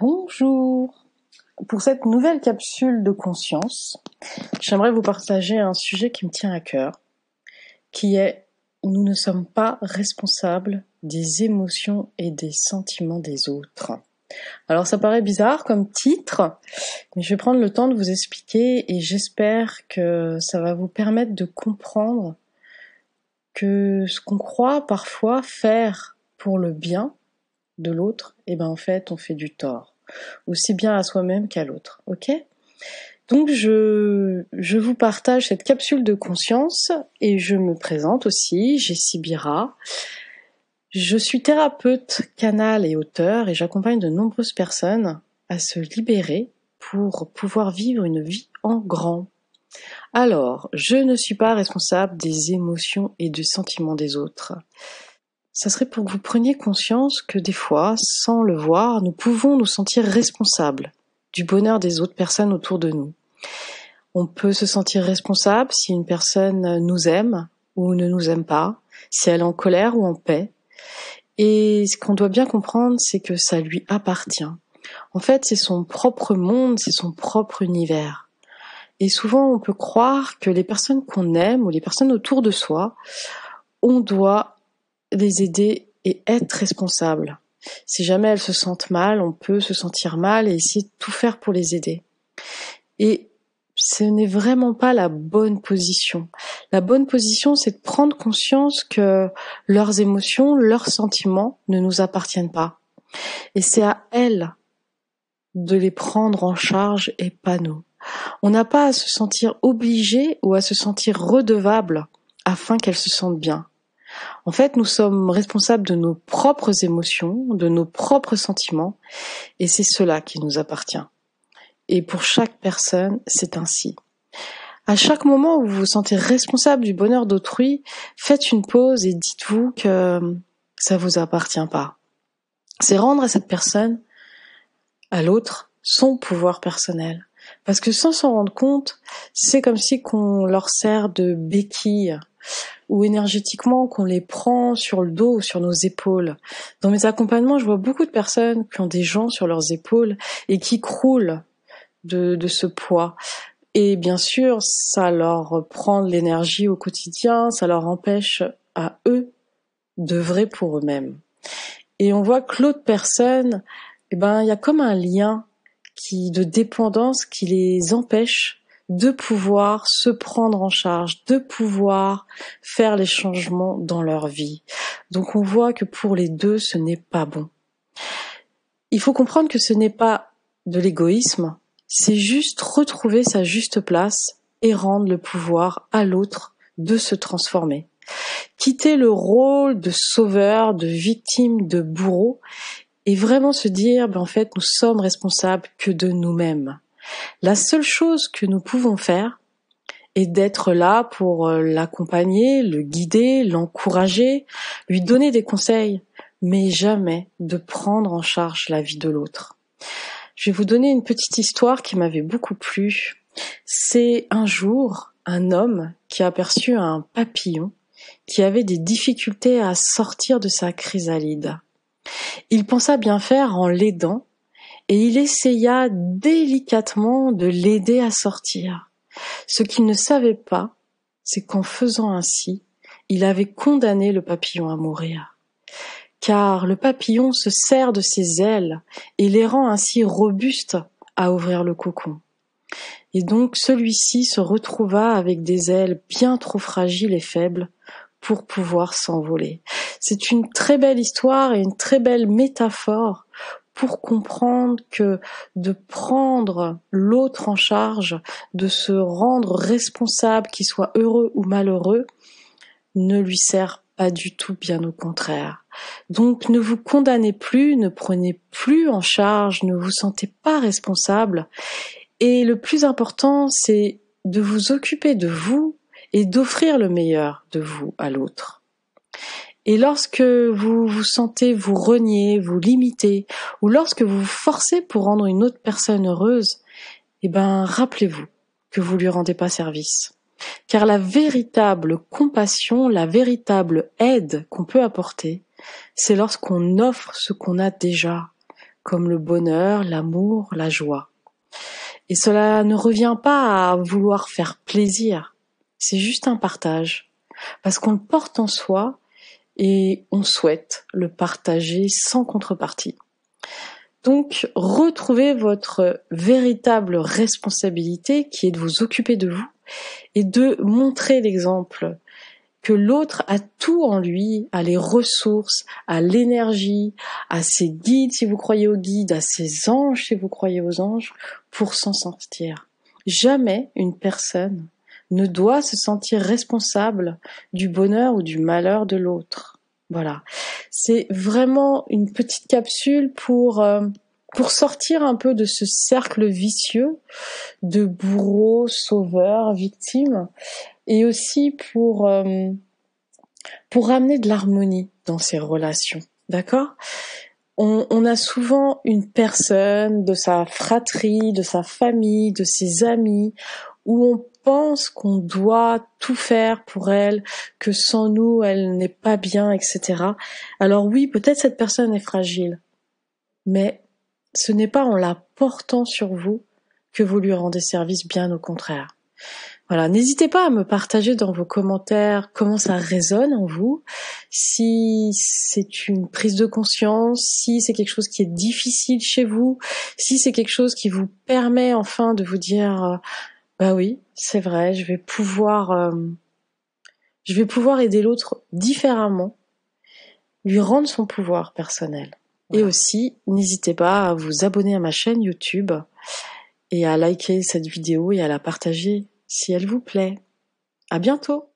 Bonjour. Pour cette nouvelle capsule de conscience, j'aimerais vous partager un sujet qui me tient à cœur, qui est nous ne sommes pas responsables des émotions et des sentiments des autres. Alors ça paraît bizarre comme titre, mais je vais prendre le temps de vous expliquer et j'espère que ça va vous permettre de comprendre que ce qu'on croit parfois faire pour le bien de l'autre, et eh ben en fait on fait du tort, aussi bien à soi-même qu'à l'autre. Ok? Donc je, je vous partage cette capsule de conscience et je me présente aussi, j'ai Sibira. Je suis thérapeute, canal et auteur et j'accompagne de nombreuses personnes à se libérer pour pouvoir vivre une vie en grand. Alors, je ne suis pas responsable des émotions et des sentiments des autres ça serait pour que vous preniez conscience que des fois, sans le voir, nous pouvons nous sentir responsables du bonheur des autres personnes autour de nous. On peut se sentir responsable si une personne nous aime ou ne nous aime pas, si elle est en colère ou en paix. Et ce qu'on doit bien comprendre, c'est que ça lui appartient. En fait, c'est son propre monde, c'est son propre univers. Et souvent, on peut croire que les personnes qu'on aime ou les personnes autour de soi, on doit les aider et être responsable. Si jamais elles se sentent mal, on peut se sentir mal et essayer de tout faire pour les aider. Et ce n'est vraiment pas la bonne position. La bonne position, c'est de prendre conscience que leurs émotions, leurs sentiments ne nous appartiennent pas. Et c'est à elles de les prendre en charge et pas nous. On n'a pas à se sentir obligé ou à se sentir redevable afin qu'elles se sentent bien. En fait, nous sommes responsables de nos propres émotions, de nos propres sentiments, et c'est cela qui nous appartient. Et pour chaque personne, c'est ainsi. À chaque moment où vous vous sentez responsable du bonheur d'autrui, faites une pause et dites-vous que ça vous appartient pas. C'est rendre à cette personne, à l'autre, son pouvoir personnel. Parce que sans s'en rendre compte, c'est comme si qu'on leur sert de béquille ou énergétiquement qu'on les prend sur le dos ou sur nos épaules. Dans mes accompagnements, je vois beaucoup de personnes qui ont des gens sur leurs épaules et qui croulent de, de ce poids. Et bien sûr, ça leur prend de l'énergie au quotidien, ça leur empêche à eux d'œuvrer pour eux-mêmes. Et on voit que l'autre personne, eh ben, il y a comme un lien qui, de dépendance qui les empêche de pouvoir se prendre en charge, de pouvoir faire les changements dans leur vie. Donc on voit que pour les deux, ce n'est pas bon. Il faut comprendre que ce n'est pas de l'égoïsme, c'est juste retrouver sa juste place et rendre le pouvoir à l'autre de se transformer. Quitter le rôle de sauveur, de victime, de bourreau et vraiment se dire, ben en fait, nous sommes responsables que de nous-mêmes. La seule chose que nous pouvons faire est d'être là pour euh, l'accompagner, le guider, l'encourager, lui donner des conseils, mais jamais de prendre en charge la vie de l'autre. Je vais vous donner une petite histoire qui m'avait beaucoup plu. C'est un jour un homme qui a aperçu un papillon qui avait des difficultés à sortir de sa chrysalide. Il pensa bien faire en l'aidant et il essaya délicatement de l'aider à sortir. Ce qu'il ne savait pas, c'est qu'en faisant ainsi, il avait condamné le papillon à mourir. Car le papillon se sert de ses ailes et les rend ainsi robustes à ouvrir le cocon. Et donc celui-ci se retrouva avec des ailes bien trop fragiles et faibles pour pouvoir s'envoler. C'est une très belle histoire et une très belle métaphore pour comprendre que de prendre l'autre en charge, de se rendre responsable, qu'il soit heureux ou malheureux, ne lui sert pas du tout, bien au contraire. Donc ne vous condamnez plus, ne prenez plus en charge, ne vous sentez pas responsable. Et le plus important, c'est de vous occuper de vous et d'offrir le meilleur de vous à l'autre. Et lorsque vous vous sentez vous renier, vous limiter, ou lorsque vous vous forcez pour rendre une autre personne heureuse, eh ben, rappelez-vous que vous lui rendez pas service. Car la véritable compassion, la véritable aide qu'on peut apporter, c'est lorsqu'on offre ce qu'on a déjà. comme le bonheur, l'amour, la joie. Et cela ne revient pas à vouloir faire plaisir, c'est juste un partage, parce qu'on le porte en soi et on souhaite le partager sans contrepartie. Donc, retrouvez votre véritable responsabilité qui est de vous occuper de vous et de montrer l'exemple que l'autre a tout en lui, a les ressources, a l'énergie, a ses guides si vous croyez aux guides, a ses anges si vous croyez aux anges, pour s'en sortir. Jamais une personne ne doit se sentir responsable du bonheur ou du malheur de l'autre. Voilà. C'est vraiment une petite capsule pour euh, pour sortir un peu de ce cercle vicieux de bourreau, sauveur, victime, et aussi pour euh, pour ramener de l'harmonie dans ces relations. D'accord? On, on, a souvent une personne de sa fratrie, de sa famille, de ses amis, où on pense qu'on doit tout faire pour elle, que sans nous elle n'est pas bien, etc. Alors oui, peut-être cette personne est fragile, mais ce n'est pas en la portant sur vous que vous lui rendez service, bien au contraire. Voilà, n'hésitez pas à me partager dans vos commentaires comment ça résonne en vous, si c'est une prise de conscience, si c'est quelque chose qui est difficile chez vous, si c'est quelque chose qui vous permet enfin de vous dire euh, bah oui, c'est vrai, je vais pouvoir euh, je vais pouvoir aider l'autre différemment, lui rendre son pouvoir personnel. Et aussi, n'hésitez pas à vous abonner à ma chaîne YouTube et à liker cette vidéo et à la partager si elle vous plaît. À bientôt!